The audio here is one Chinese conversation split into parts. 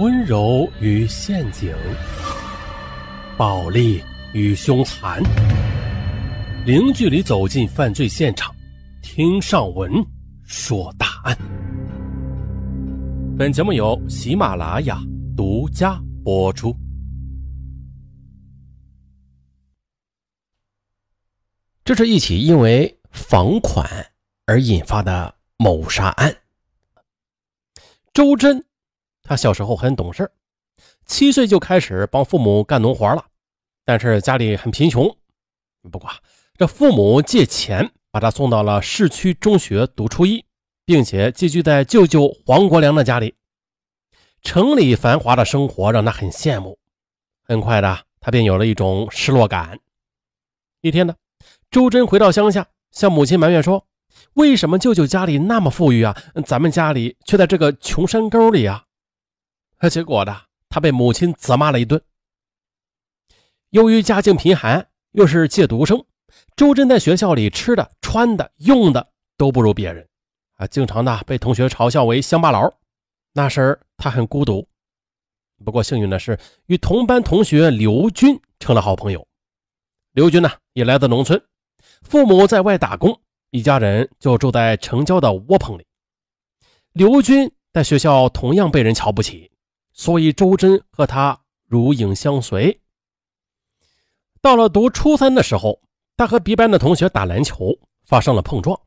温柔与陷阱，暴力与凶残，零距离走进犯罪现场，听上文说大案。本节目由喜马拉雅独家播出。这是一起因为房款而引发的谋杀案。周真。他小时候很懂事，七岁就开始帮父母干农活了，但是家里很贫穷。不过这父母借钱把他送到了市区中学读初一，并且寄居在舅舅黄国良的家里。城里繁华的生活让他很羡慕。很快的，他便有了一种失落感。一天呢，周真回到乡下，向母亲埋怨说：“为什么舅舅家里那么富裕啊，咱们家里却在这个穷山沟里啊？”结果呢，他被母亲责骂了一顿。由于家境贫寒，又是借读生，周真在学校里吃的、穿的、用的都不如别人，啊，经常呢被同学嘲笑为乡巴佬。那时他很孤独，不过幸运的是，与同班同学刘军成了好朋友。刘军呢，也来自农村，父母在外打工，一家人就住在城郊的窝棚里。刘军在学校同样被人瞧不起。所以周真和他如影相随。到了读初三的时候，他和别班的同学打篮球发生了碰撞，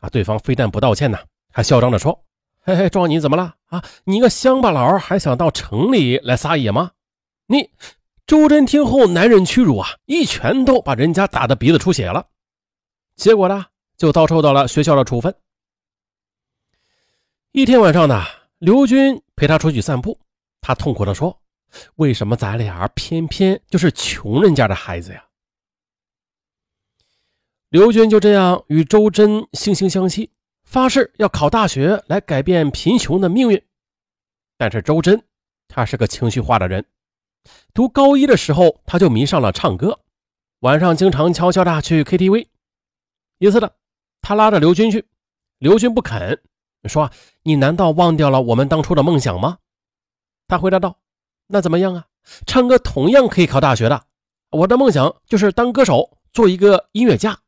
啊，对方非但不道歉呢，还嚣张地说：“嘿嘿，撞你怎么了？啊，你个乡巴佬还想到城里来撒野吗？”你周真听后难忍屈辱啊，一拳头把人家打得鼻子出血了，结果呢，就遭受到了学校的处分。一天晚上呢，刘军陪他出去散步。他痛苦地说：“为什么咱俩偏偏就是穷人家的孩子呀？”刘军就这样与周真惺惺相惜，发誓要考大学来改变贫穷的命运。但是周真，他是个情绪化的人。读高一的时候，他就迷上了唱歌，晚上经常悄悄的去 KTV。一次的，他拉着刘军去，刘军不肯，说：“你难道忘掉了我们当初的梦想吗？”他回答道：“那怎么样啊？唱歌同样可以考大学的。我的梦想就是当歌手，做一个音乐家。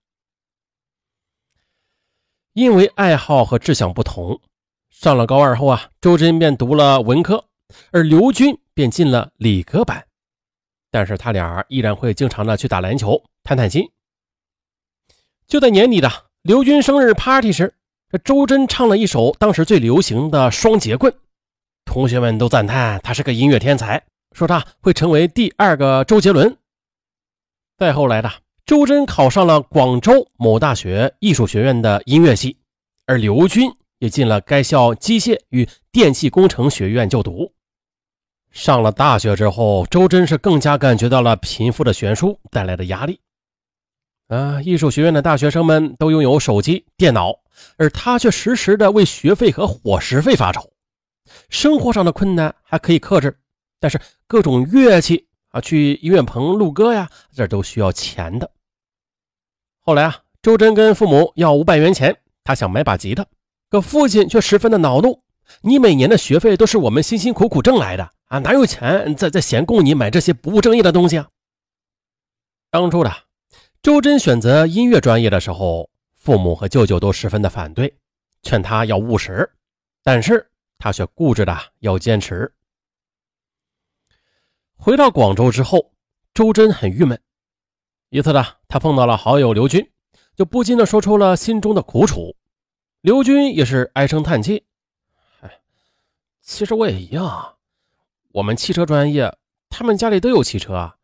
因为爱好和志向不同，上了高二后啊，周真便读了文科，而刘军便进了理科班。但是他俩依然会经常的去打篮球、谈谈心。就在年底的刘军生日 party 时，这周真唱了一首当时最流行的《双截棍》。”同学们都赞叹他是个音乐天才，说他会成为第二个周杰伦。再后来的周真考上了广州某大学艺术学院的音乐系，而刘军也进了该校机械与电气工程学院就读。上了大学之后，周真是更加感觉到了贫富的悬殊带来的压力。啊，艺术学院的大学生们都拥有手机、电脑，而他却时时的为学费和伙食费发愁。生活上的困难还可以克制，但是各种乐器啊，去音乐棚录歌呀，这都需要钱的。后来啊，周真跟父母要五百元钱，他想买把吉他，可父亲却十分的恼怒：“你每年的学费都是我们辛辛苦苦挣来的啊，哪有钱再再闲供你买这些不务正业的东西啊？”当初的周真选择音乐专业的时候，父母和舅舅都十分的反对，劝他要务实，但是。他却固执的要坚持。回到广州之后，周真很郁闷。一次呢，他碰到了好友刘军，就不禁的说出了心中的苦楚。刘军也是唉声叹气：“哎，其实我也一样。我们汽车专业，他们家里都有汽车啊，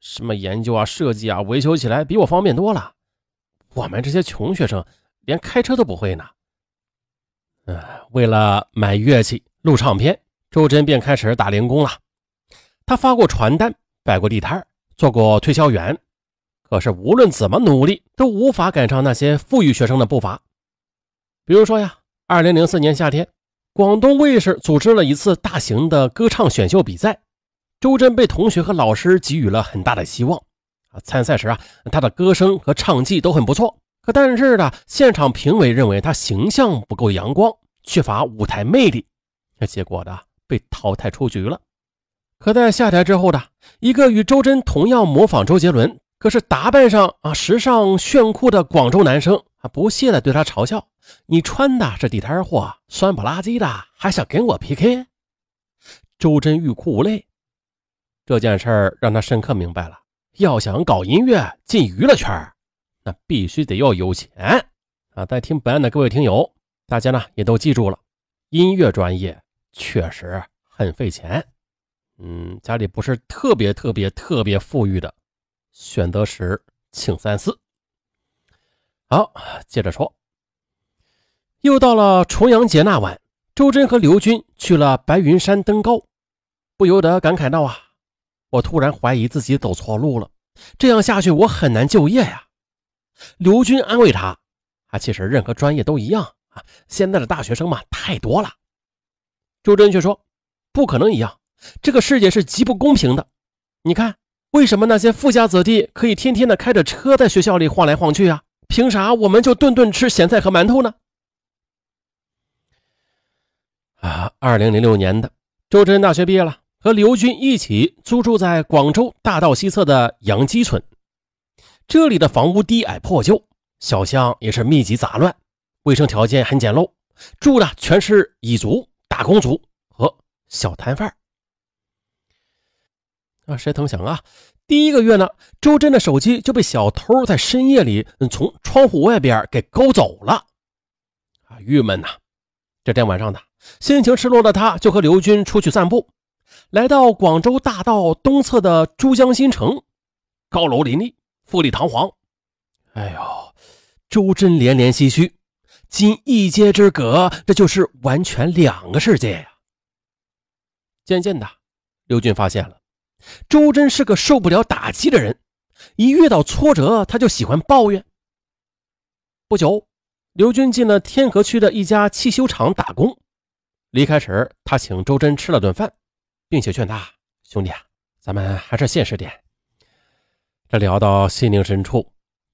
什么研究啊、设计啊，维修起来比我方便多了。我们这些穷学生，连开车都不会呢。”为了买乐器、录唱片，周真便开始打零工了。他发过传单，摆过地摊，做过推销员。可是无论怎么努力，都无法赶上那些富裕学生的步伐。比如说呀，二零零四年夏天，广东卫视组织了一次大型的歌唱选秀比赛，周真被同学和老师给予了很大的希望。啊，参赛时啊，他的歌声和唱技都很不错。可但是呢，现场评委认为他形象不够阳光，缺乏舞台魅力，那结果呢被淘汰出局了。可在下台之后的一个与周真同样模仿周杰伦，可是打扮上啊时尚炫酷的广州男生啊，不屑的对他嘲笑：“你穿的是地摊货，酸不拉几的，还想跟我 PK？” 周真欲哭无泪。这件事让他深刻明白了：要想搞音乐进娱乐圈，那必须得要有钱啊！在听本案的各位听友，大家呢也都记住了，音乐专业确实很费钱。嗯，家里不是特别特别特别富裕的，选择时请三思。好，接着说，又到了重阳节那晚，周真和刘军去了白云山登高，不由得感慨道：“啊，我突然怀疑自己走错路了，这样下去我很难就业呀。”刘军安慰他：“啊，其实任何专业都一样啊，现在的大学生嘛太多了。”周真却说：“不可能一样。”这个世界是极不公平的，你看，为什么那些富家子弟可以天天的开着车在学校里晃来晃去啊？凭啥我们就顿顿吃咸菜和馒头呢？啊，二零零六年的周真大学毕业了，和刘军一起租住在广州大道西侧的杨基村。这里的房屋低矮破旧，小巷也是密集杂乱，卫生条件很简陋，住的全是蚁族、打工族和小摊贩。啊，谁曾想啊，第一个月呢，周真的手机就被小偷在深夜里从窗户外边给勾走了。啊，郁闷呐！这天晚上呢心情失落的他，就和刘军出去散步，来到广州大道东侧的珠江新城，高楼林立，富丽堂皇。哎呦，周真连连唏嘘，仅一街之隔，这就是完全两个世界呀。渐渐的，刘军发现了。周真是个受不了打击的人，一遇到挫折他就喜欢抱怨。不久，刘军进了天河区的一家汽修厂打工。离开时，他请周真吃了顿饭，并且劝他：“兄弟啊，咱们还是现实点。”这聊到心灵深处，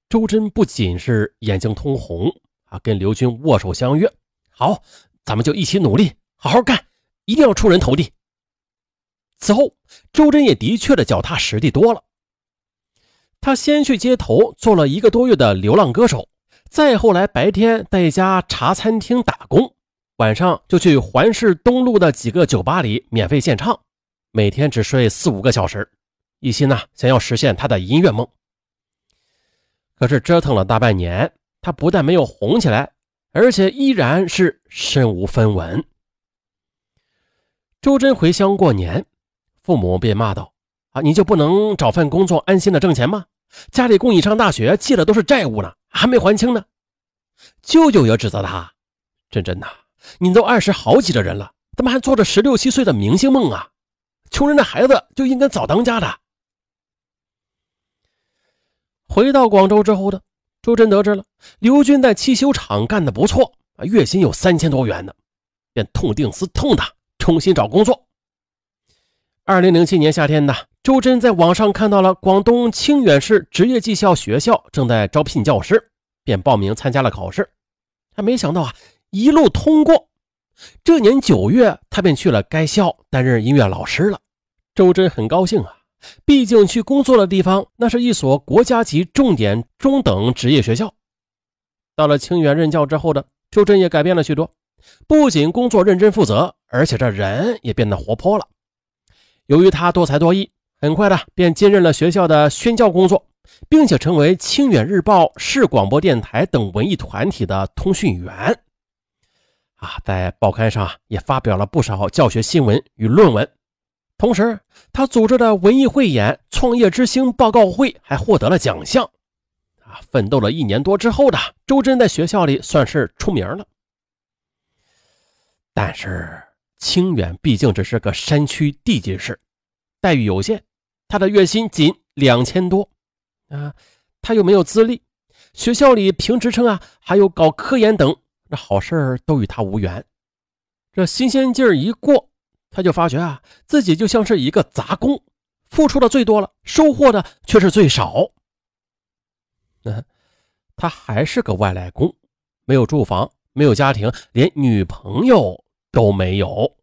周真不仅是眼睛通红啊，跟刘军握手相约：“好，咱们就一起努力，好好干，一定要出人头地。”此后，周真也的确的脚踏实地多了。他先去街头做了一个多月的流浪歌手，再后来白天在一家茶餐厅打工，晚上就去环市东路的几个酒吧里免费献唱，每天只睡四五个小时，一心呢想要实现他的音乐梦。可是折腾了大半年，他不但没有红起来，而且依然是身无分文。周真回乡过年。父母便骂道：“啊，你就不能找份工作安心的挣钱吗？家里供你上大学，借的都是债务呢，还没还清呢。”舅舅也指责他：“真真呐，你都二十好几的人了，怎么还做着十六七岁的明星梦啊？穷人的孩子就应该早当家的。”回到广州之后呢周真得知了刘军在汽修厂干的不错啊，月薪有三千多元呢，便痛定思痛的重新找工作。二零零七年夏天呢，周真在网上看到了广东清远市职业技校学校正在招聘教师，便报名参加了考试。他没想到啊，一路通过。这年九月，他便去了该校担任音乐老师了。周真很高兴啊，毕竟去工作的地方那是一所国家级重点中等职业学校。到了清远任教之后的周真也改变了许多，不仅工作认真负责，而且这人也变得活泼了。由于他多才多艺，很快的便兼任了学校的宣教工作，并且成为清远日报、市广播电台等文艺团体的通讯员。啊，在报刊上也发表了不少教学新闻与论文。同时，他组织的文艺汇演、创业之星报告会还获得了奖项。啊，奋斗了一年多之后的周真，在学校里算是出名了。但是。清远毕竟只是个山区地级市，待遇有限，他的月薪仅两千多啊，他又没有资历，学校里评职称啊，还有搞科研等，那好事都与他无缘。这新鲜劲儿一过，他就发觉啊，自己就像是一个杂工，付出的最多了，收获的却是最少。嗯，他还是个外来工，没有住房，没有家庭，连女朋友。都没有。